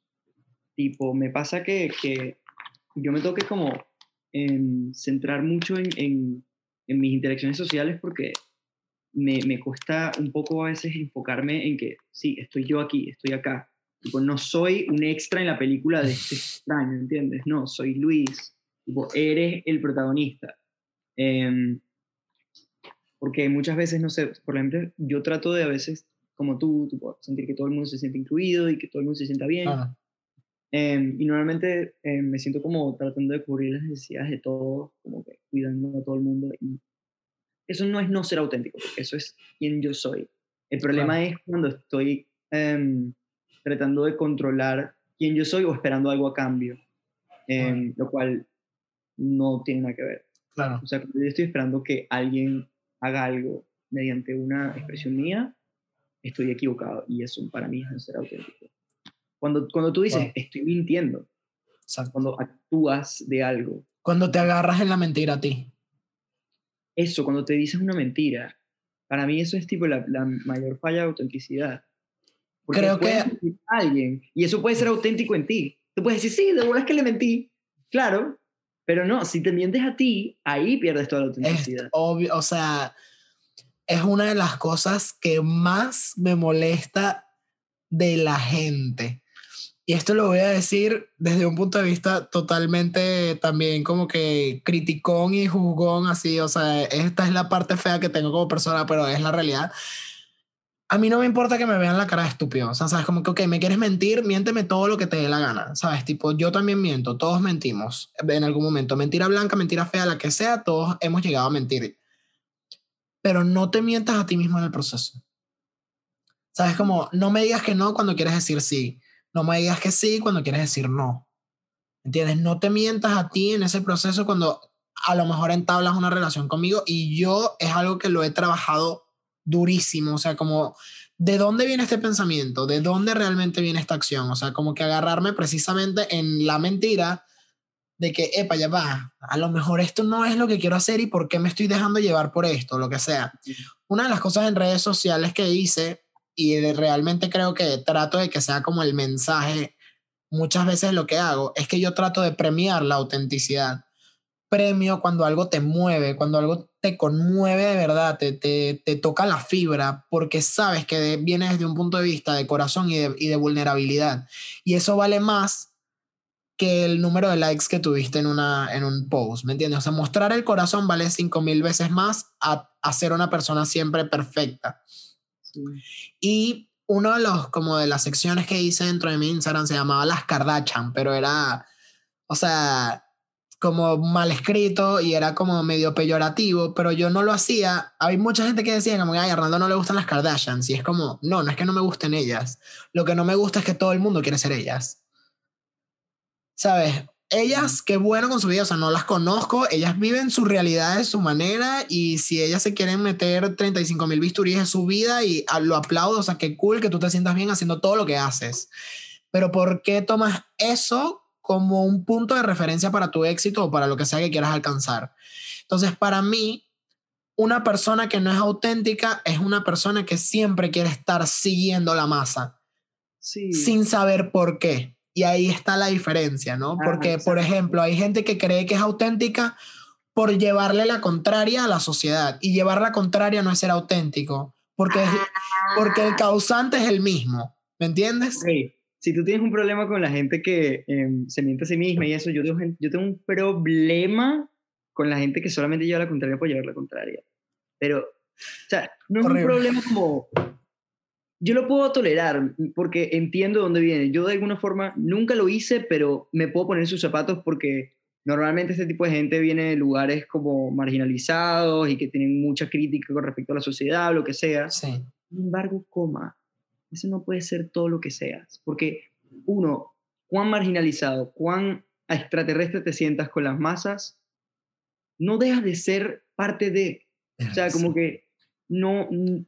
Tipo, me pasa que, que yo me toque como en centrar mucho en, en, en mis interacciones sociales porque me, me, cuesta un poco a veces enfocarme en que, sí, estoy yo aquí, estoy acá. Tipo, no soy un extra en la película de este extraño, ¿entiendes? No, soy Luis. Tipo, eres el protagonista. Eh, porque muchas veces, no sé, por ejemplo, yo trato de a veces, como tú, tipo, sentir que todo el mundo se siente incluido y que todo el mundo se sienta bien. Eh, y normalmente eh, me siento como tratando de cubrir las necesidades de todos, como que cuidando a todo el mundo. Y eso no es no ser auténtico, eso es quien yo soy. El problema es cuando estoy tratando de controlar quién yo soy o esperando algo a cambio, em, lo cual no tiene nada que ver. Claro. O sea, yo estoy esperando que alguien haga algo mediante una expresión mía, estoy equivocado y eso para mí es no ser auténtico. Cuando, cuando tú dices, estoy mintiendo, Exacto. cuando actúas de algo. Cuando te agarras en la mentira a ti. Eso, cuando te dices una mentira, para mí eso es tipo la, la mayor falla de autenticidad. Porque Creo que... A alguien, y eso puede ser auténtico en ti. Tú puedes decir, sí, de verdad es que le mentí. Claro, pero no, si te mientes a ti, ahí pierdes toda la autenticidad. Es obvio, o sea, es una de las cosas que más me molesta de la gente. Y esto lo voy a decir desde un punto de vista totalmente también como que criticón y juzgón, así, o sea, esta es la parte fea que tengo como persona, pero es la realidad. A mí no me importa que me vean la cara de estúpido, o sea, sabes, como que, ok, me quieres mentir, miénteme todo lo que te dé la gana, sabes, tipo, yo también miento, todos mentimos en algún momento, mentira blanca, mentira fea, la que sea, todos hemos llegado a mentir. Pero no te mientas a ti mismo en el proceso. Sabes, como, no me digas que no cuando quieres decir sí no me digas que sí cuando quieres decir no. ¿Entiendes? No te mientas a ti en ese proceso cuando a lo mejor entablas una relación conmigo y yo es algo que lo he trabajado durísimo, o sea, como ¿de dónde viene este pensamiento? ¿De dónde realmente viene esta acción? O sea, como que agarrarme precisamente en la mentira de que, epa, ya va, a lo mejor esto no es lo que quiero hacer y por qué me estoy dejando llevar por esto, lo que sea. Una de las cosas en redes sociales que hice y realmente creo que trato de que sea como el mensaje. Muchas veces lo que hago es que yo trato de premiar la autenticidad. Premio cuando algo te mueve, cuando algo te conmueve de verdad, te, te, te toca la fibra, porque sabes que viene desde un punto de vista de corazón y de, y de vulnerabilidad. Y eso vale más que el número de likes que tuviste en, una, en un post, ¿me entiendes? O sea, mostrar el corazón vale cinco mil veces más a, a ser una persona siempre perfecta. Y uno de los, como de las secciones que hice dentro de mi Instagram se llamaba Las Kardashian, pero era, o sea, como mal escrito y era como medio peyorativo, pero yo no lo hacía. Hay mucha gente que decía como, ay, a Arnaldo no le gustan las Kardashians. Y es como, no, no es que no me gusten ellas. Lo que no me gusta es que todo el mundo quiere ser ellas. ¿Sabes? ellas, qué bueno con su vida, o sea, no las conozco, ellas viven su realidad de su manera y si ellas se quieren meter 35 mil bisturíes en su vida y lo aplaudo, o sea, qué cool que tú te sientas bien haciendo todo lo que haces. Pero ¿por qué tomas eso como un punto de referencia para tu éxito o para lo que sea que quieras alcanzar? Entonces, para mí, una persona que no es auténtica es una persona que siempre quiere estar siguiendo la masa, sí. sin saber por qué. Y ahí está la diferencia, ¿no? Porque, ah, por ejemplo, hay gente que cree que es auténtica por llevarle la contraria a la sociedad. Y llevar la contraria no es ser auténtico, porque, es, porque el causante es el mismo. ¿Me entiendes? Okay. Si tú tienes un problema con la gente que eh, se miente a sí misma y eso, yo tengo, yo tengo un problema con la gente que solamente lleva la contraria por llevar la contraria. Pero, o sea, no es Horrible. un problema como yo lo puedo tolerar porque entiendo dónde viene. Yo de alguna forma nunca lo hice, pero me puedo poner sus zapatos porque Normalmente este tipo de gente viene de lugares como marginalizados y que tienen mucha crítica con respecto a la sociedad, lo que sea. Sí. Sin embargo, coma, eso no puede ser todo lo que seas, porque uno, cuán marginalizado, cuán extraterrestre te sientas con las masas, no dejas de ser parte de, o sea, como que no...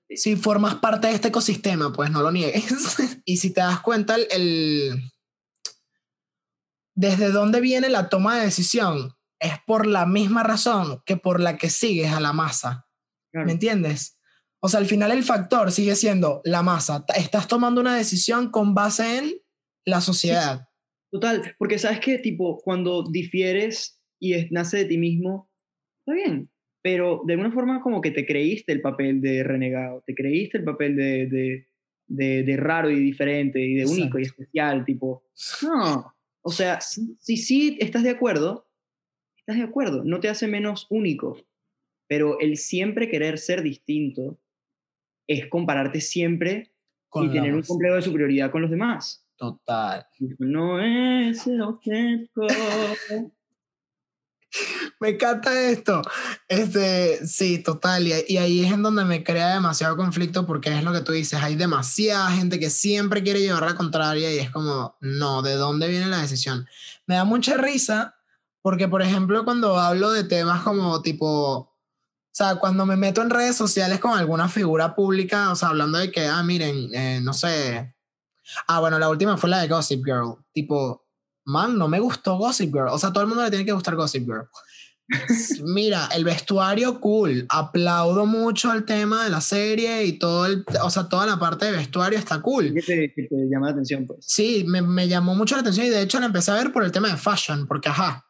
Si formas parte de este ecosistema, pues no lo niegues. y si te das cuenta, el, el, desde dónde viene la toma de decisión es por la misma razón que por la que sigues a la masa. Claro. ¿Me entiendes? O sea, al final el factor sigue siendo la masa. Estás tomando una decisión con base en la sociedad. Total, porque sabes que tipo, cuando difieres y es- nace de ti mismo, está bien, pero de alguna forma como que te creíste el papel de renegado, te creíste el papel de, de, de, de raro y diferente y de único y Exacto. especial, tipo, no, o sea, si, si sí estás de acuerdo, estás de acuerdo, no te hace menos único, pero el siempre querer ser distinto es compararte siempre Con y tener un complejo de superioridad con los demás. Total. No es el auténtico. Me encanta esto. Este, sí, total. Y, y ahí es en donde me crea demasiado conflicto porque es lo que tú dices. Hay demasiada gente que siempre quiere llevar la contraria y es como, no, ¿de dónde viene la decisión? Me da mucha risa porque, por ejemplo, cuando hablo de temas como tipo, sea, cuando me meto en redes sociales con alguna figura pública, o sea, hablando de que, ah, miren, eh, no sé. Ah, bueno, la última fue la de Gossip Girl. Tipo, man, no me gustó Gossip Girl. O sea, todo el mundo le tiene que gustar Gossip Girl. Mira, el vestuario cool. Aplaudo mucho el tema de la serie y todo el, o sea, toda la parte de vestuario está cool. ¿Qué te, que te llama la atención, pues? Sí, me, me llamó mucho la atención y de hecho la empecé a ver por el tema de fashion, porque ajá.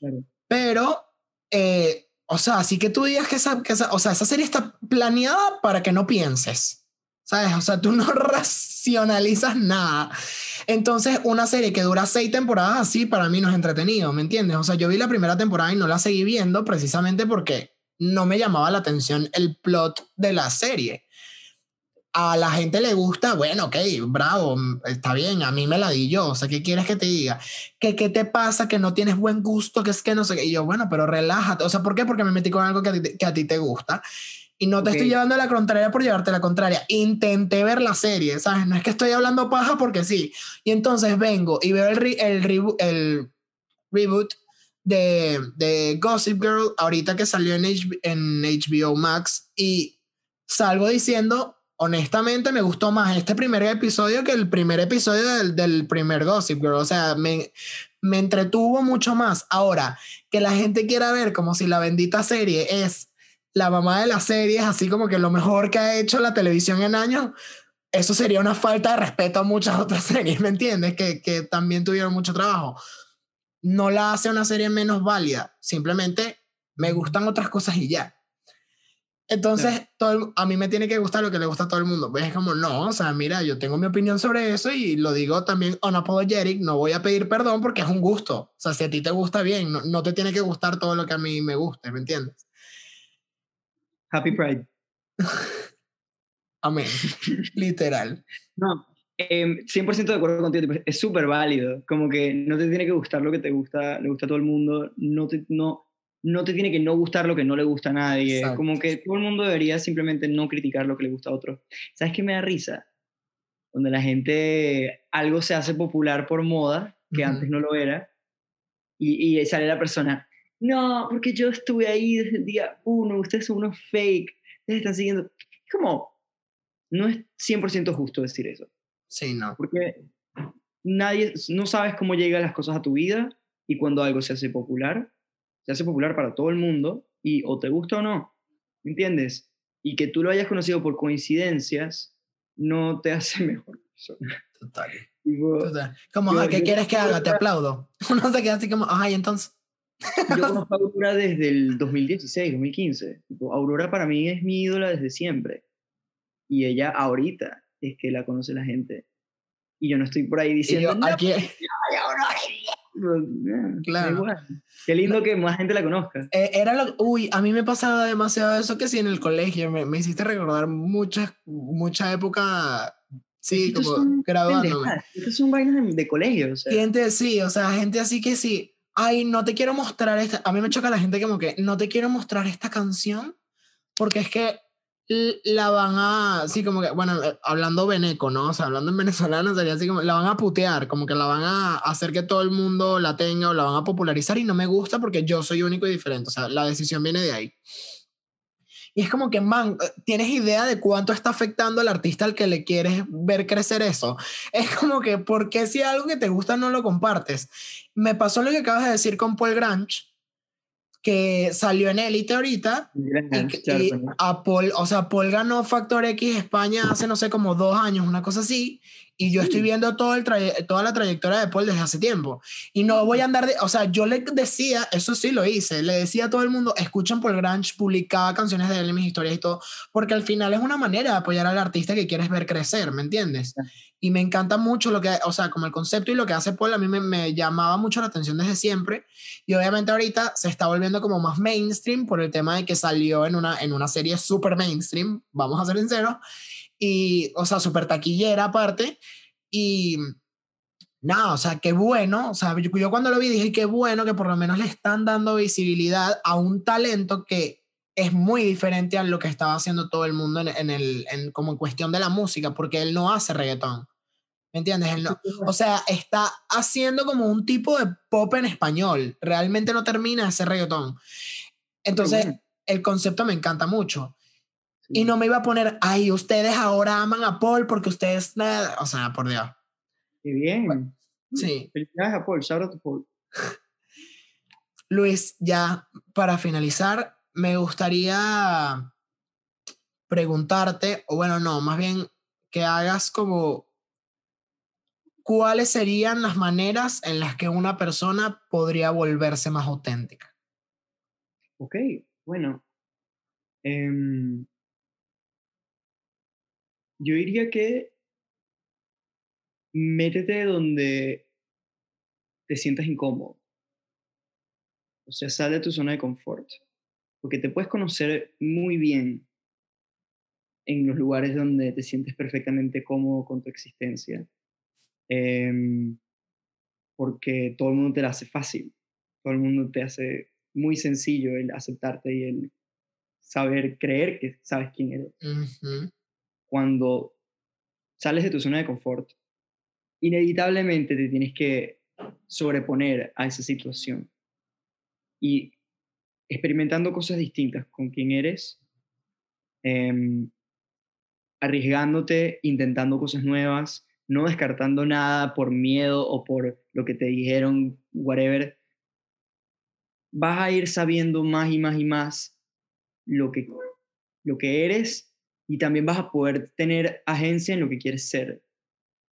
Claro. Pero, eh, o sea, así que tú digas que esa, que esa, o sea, esa serie está planeada para que no pienses, ¿sabes? O sea, tú no racionalizas nada. Entonces, una serie que dura seis temporadas así, para mí no es entretenido, ¿me entiendes? O sea, yo vi la primera temporada y no la seguí viendo precisamente porque no me llamaba la atención el plot de la serie. A la gente le gusta, bueno, ok, bravo, mm, está bien, a mí me la di yo, o sea, ¿qué quieres que te diga? ¿Que qué te pasa? Que no tienes buen gusto, que es que no sé qué. Y yo, bueno, pero relájate, o sea, ¿por qué? Porque me metí con algo que a ti, te- que a ti te gusta. Y no te estoy llevando a la contraria por llevarte la contraria. Intenté ver la serie, ¿sabes? No es que estoy hablando paja porque sí. Y entonces vengo y veo el, re- el, rebo- el reboot de, de Gossip Girl ahorita que salió en, H- en HBO Max y salgo diciendo, honestamente me gustó más este primer episodio que el primer episodio del, primer Gossip Girl. O sea, me, me entretuvo mucho más. Ahora, que la gente quiera ver como si la bendita serie es la mamá de las series, así como que lo mejor que ha hecho la televisión en años, eso sería una falta de respeto a muchas otras series, ¿me entiendes? Que, que también tuvieron mucho trabajo. No la hace una serie menos válida, simplemente me gustan otras cosas y ya. Entonces, todo el- a mí me tiene que gustar lo que le gusta a todo el mundo. Pues es como, no, o sea, mira, yo tengo mi opinión sobre eso y lo digo también unapologetic, no voy a pedir perdón porque es un gusto. O sea, si a ti te gusta bien, no, no te tiene que gustar todo lo que a mí me guste, ¿me entiendes? Happy Pride. Amén. Literal. No, em, 100% de acuerdo contigo. es súper válido. Como que no te tiene que gustar lo que te gusta, le gusta a todo el mundo. No te, no, no te tiene que no gustar lo que no le gusta a nadie. Exacto. Como que todo el mundo debería simplemente no criticar lo que le gusta a otro. ¿Sabes qué me da risa? Donde la gente, algo se hace popular por moda, que Ujú. antes no lo era, y, y sale la persona, no, porque yo estuve ahí desde el día uno, ustedes son unos fake, ustedes están siguiendo. Es como, no es 100% justo decir eso, Sí, no. porque nadie, no sabes cómo llegan las cosas a tu vida y cuando algo se hace popular, se hace popular para todo el mundo y o te gusta o no, ¿me entiendes? Y que tú lo hayas conocido por coincidencias no te hace mejor persona. Total. Tipo, Total. Como, Yo- "Ay, ¿qué yo- quieres que haga? Te aplaudo. Uno se queda así como, ay, entonces. Yo conozco a Aurora desde el 2016, 2015. Tipo, Aurora para mí es mi ídola desde siempre. Y ella ahorita es que la conoce la gente. Y yo no estoy por ahí Y diciendo, yo, "No, aquí, ay, Aurora es bien". Pero, da Claro. igual. Qué lindo que más gente la conozca. Eh, era lo, uy, a mí me pasaba demasiado eso que sí en el colegio, me, me hiciste recordar mucha, mucha época, sí, Estos como son graduándome. Estas son vainas de, de colegio. O sea, Gente, sí, o sea, gente así que sí, ay, no te quiero mostrar esta, a mí me choca la gente como que, no te quiero mostrar esta canción porque es que la van a, sí, como que, bueno, eh, hablando veneco, ¿no? O sea, hablando en venezolano sería así como, la van a putear, como que la van a hacer que todo el mundo la tenga o la van a popularizar y no me gusta porque yo soy único y diferente, o sea, la decisión viene de ahí. Y es como que, man, eh, ¿tienes idea de cuánto está afectando al artista al que le quieres ver crecer eso? Es como que, ¿por qué si algo que te gusta no lo compartes? Me pasó lo que acabas de decir con Paul Grange, que salió en Elite ahorita. Y, a Paul, o sea, Paul ganó Factor X España hace, no sé, como dos años, una cosa así. Y yo estoy viendo todo el toda la trayectoria de Paul desde hace tiempo. Y no voy a andar de. O sea, yo le decía, eso sí lo hice, le decía a todo el mundo: escuchen Paul Grange, publicaba canciones de él en mis historias y todo. Porque al final es una manera de apoyar al artista que quieres ver crecer, ¿me entiendes? Y me encanta mucho lo que. O sea, como el concepto y lo que hace Paul, a mí me, llamaba mucho la atención desde siempre. Y obviamente ahorita se está volviendo como más mainstream por el tema de que salió en una, en una serie súper mainstream, vamos a ser sinceros y, o sea, súper taquillera aparte, y nada, o sea, qué bueno, o sea, yo, cuando lo vi dije, qué bueno que por lo menos le están dando visibilidad a un talento que es muy diferente a lo que estaba haciendo todo el mundo en, el, en, como en cuestión de la música, porque él no hace reggaetón. ¿Me entiendes? Él no, o sea, está haciendo como un tipo de pop en español. Realmente no termina de hacer reggaetón. Entonces, el concepto me encanta mucho. Y no me iba a poner, ay, ustedes ahora aman a Paul porque ustedes, o sea, por Dios. Qué bien. sí. Felicidades a Paul, shout out to Paul. Luis, ya para finalizar, me gustaría preguntarte, o bueno, no, más bien que hagas como, ¿cuáles serían las maneras en las que una persona podría volverse más auténtica? Ok, bueno. Eh, yo diría que métete donde te sientas incómodo. O sea, sal de tu zona de confort. Porque te puedes conocer muy bien en los lugares donde te sientes perfectamente cómodo con tu existencia. Em, porque todo el mundo te la hace fácil. Todo el mundo te hace muy sencillo el aceptarte y el saber creer que sabes quién eres cuando sales de tu zona de confort, inevitablemente te tienes que sobreponer a esa situación. Y experimentando cosas distintas con quien eres, em, arriesgándote, intentando cosas nuevas, no descartando nada por miedo o por lo que te dijeron, whatever, vas a ir sabiendo más y más y más lo que, lo que eres y también vas a poder tener agencia en lo que quieres ser.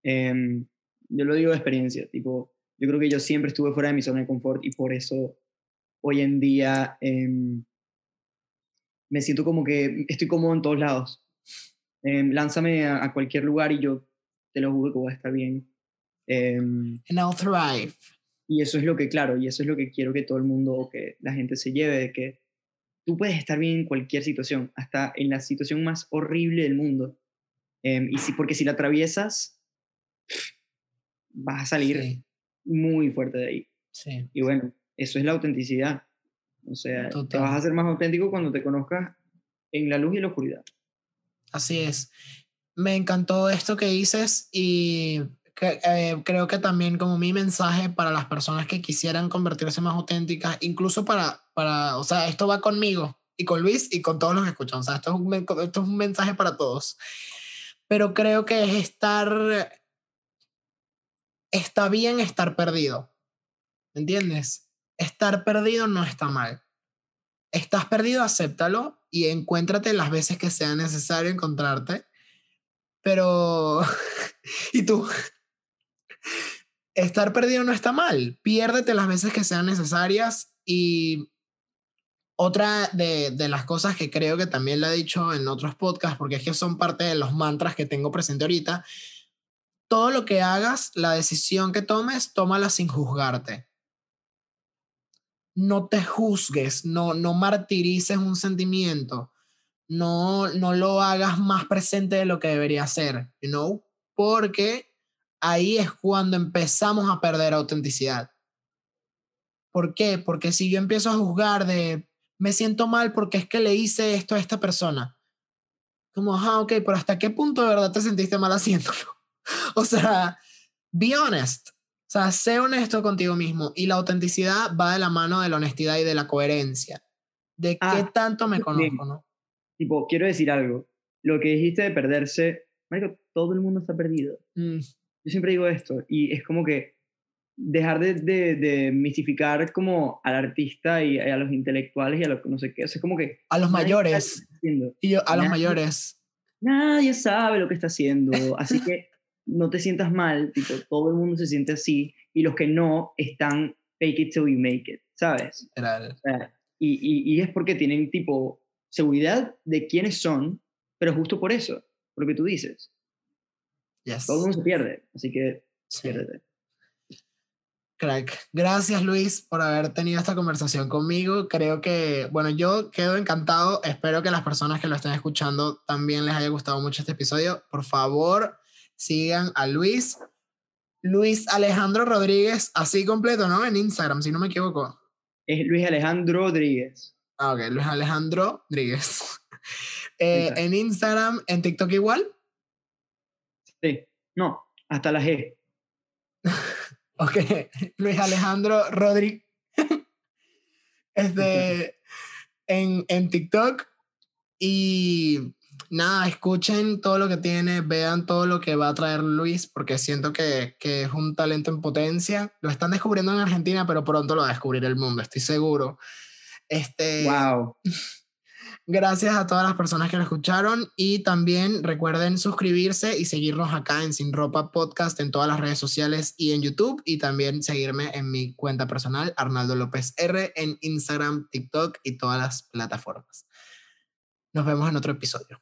Em, yo lo digo de experiencia, tipo, yo creo que yo siempre estuve fuera de mi zona de confort y por eso hoy en día em, me siento como que estoy cómodo en todos lados. Em, lánzame a, cualquier lugar y yo te lo juro que voy a estar bien. And I'll thrive. Y eso es lo que, claro, y eso es lo que quiero que todo el mundo, que la gente se lleve, de que tú puedes estar bien en cualquier situación, hasta en la situación más horrible del mundo. Y si, porque si la atraviesas, vas a salir muy fuerte de ahí. Sí. Y bueno, eso es la autenticidad. O sea, te vas a hacer más auténtico cuando te conozcas en la luz y la oscuridad. Así es. Me encantó esto que dices y eh, creo que también como mi mensaje para las personas que quisieran convertirse más auténticas, incluso para, para, o sea, esto va conmigo y con Luis y con todos los que escuchan, o sea, esto es un, esto es un mensaje para todos. Pero creo que es estar, está bien estar perdido, ¿me entiendes? Estar perdido no está mal. Estás perdido, acéptalo y encuéntrate las veces que sea necesario encontrarte. Pero, ¿y tú? estar perdido no está mal. Piérdete las veces que sean necesarias y otra de, de, las cosas que creo que también lo he dicho en otros podcasts, porque es que son parte de los mantras que tengo presente ahorita, todo lo que hagas, la decisión que tomes, tómala sin juzgarte. No te juzgues, no, no martirices un sentimiento, no, no lo hagas más presente de lo que debería ser, you know? Porque ahí es cuando empezamos a perder autenticidad. ¿Por qué? Porque si yo empiezo a juzgar de, me siento mal porque es que le hice esto a esta persona. Como, ah, ok, pero ¿hasta qué punto de verdad te sentiste mal haciéndolo? o sea, be honest. O sea, sé honesto contigo mismo. Y la autenticidad va de la mano de la honestidad y de la coherencia. De qué Ah, tanto me bien. conozco, ¿no? Tipo, quiero decir algo. Lo que dijiste de perderse, marico, todo el mundo está perdido. Mm, Yo siempre digo esto y es como que dejar de, de, de mistificar como al artista y a los intelectuales y a los no sé qué. O sea, es como que... a los mayores. Y yo, a los mayores. Nadie sabe lo que está haciendo. Así que no te sientas mal. Tipo, todo el mundo se siente así y los que no están fake it till you make it. ¿Sabes? literal. O sea, y, y, y es porque tienen tipo seguridad de quiénes son, pero justo por eso, por lo que tú dices. Yes. Todo el mundo se pierde, así que Sí. piérdete. Crack. Gracias Luis por haber tenido esta conversación conmigo. Creo que, bueno, yo quedo encantado. Espero que las personas que lo estén escuchando también les haya gustado mucho este episodio. Por favor, sigan a Luis. Luis Alejandro Rodríguez, así completo, ¿no? En Instagram, si no me equivoco. Es Luis Alejandro Rodríguez. Ah, ok, Luis Alejandro Rodríguez. Eh, en Instagram, en TikTok igual. Sí, no, hasta la G. Ok, Luis Alejandro Rodríguez. este, en, en TikTok. Y nada, escuchen todo lo que tiene, vean todo lo que va a traer Luis, porque siento que, que es un talento en potencia. Lo están descubriendo en Argentina, pero pronto lo va a descubrir el mundo, estoy seguro. Este, Wow. Gracias a todas las personas que lo escucharon y también recuerden suscribirse y seguirnos acá en Sin Ropa Podcast en todas las redes sociales y en YouTube y también seguirme en mi cuenta personal Arnaldo López R en Instagram, TikTok y todas las plataformas. Nos vemos en otro episodio.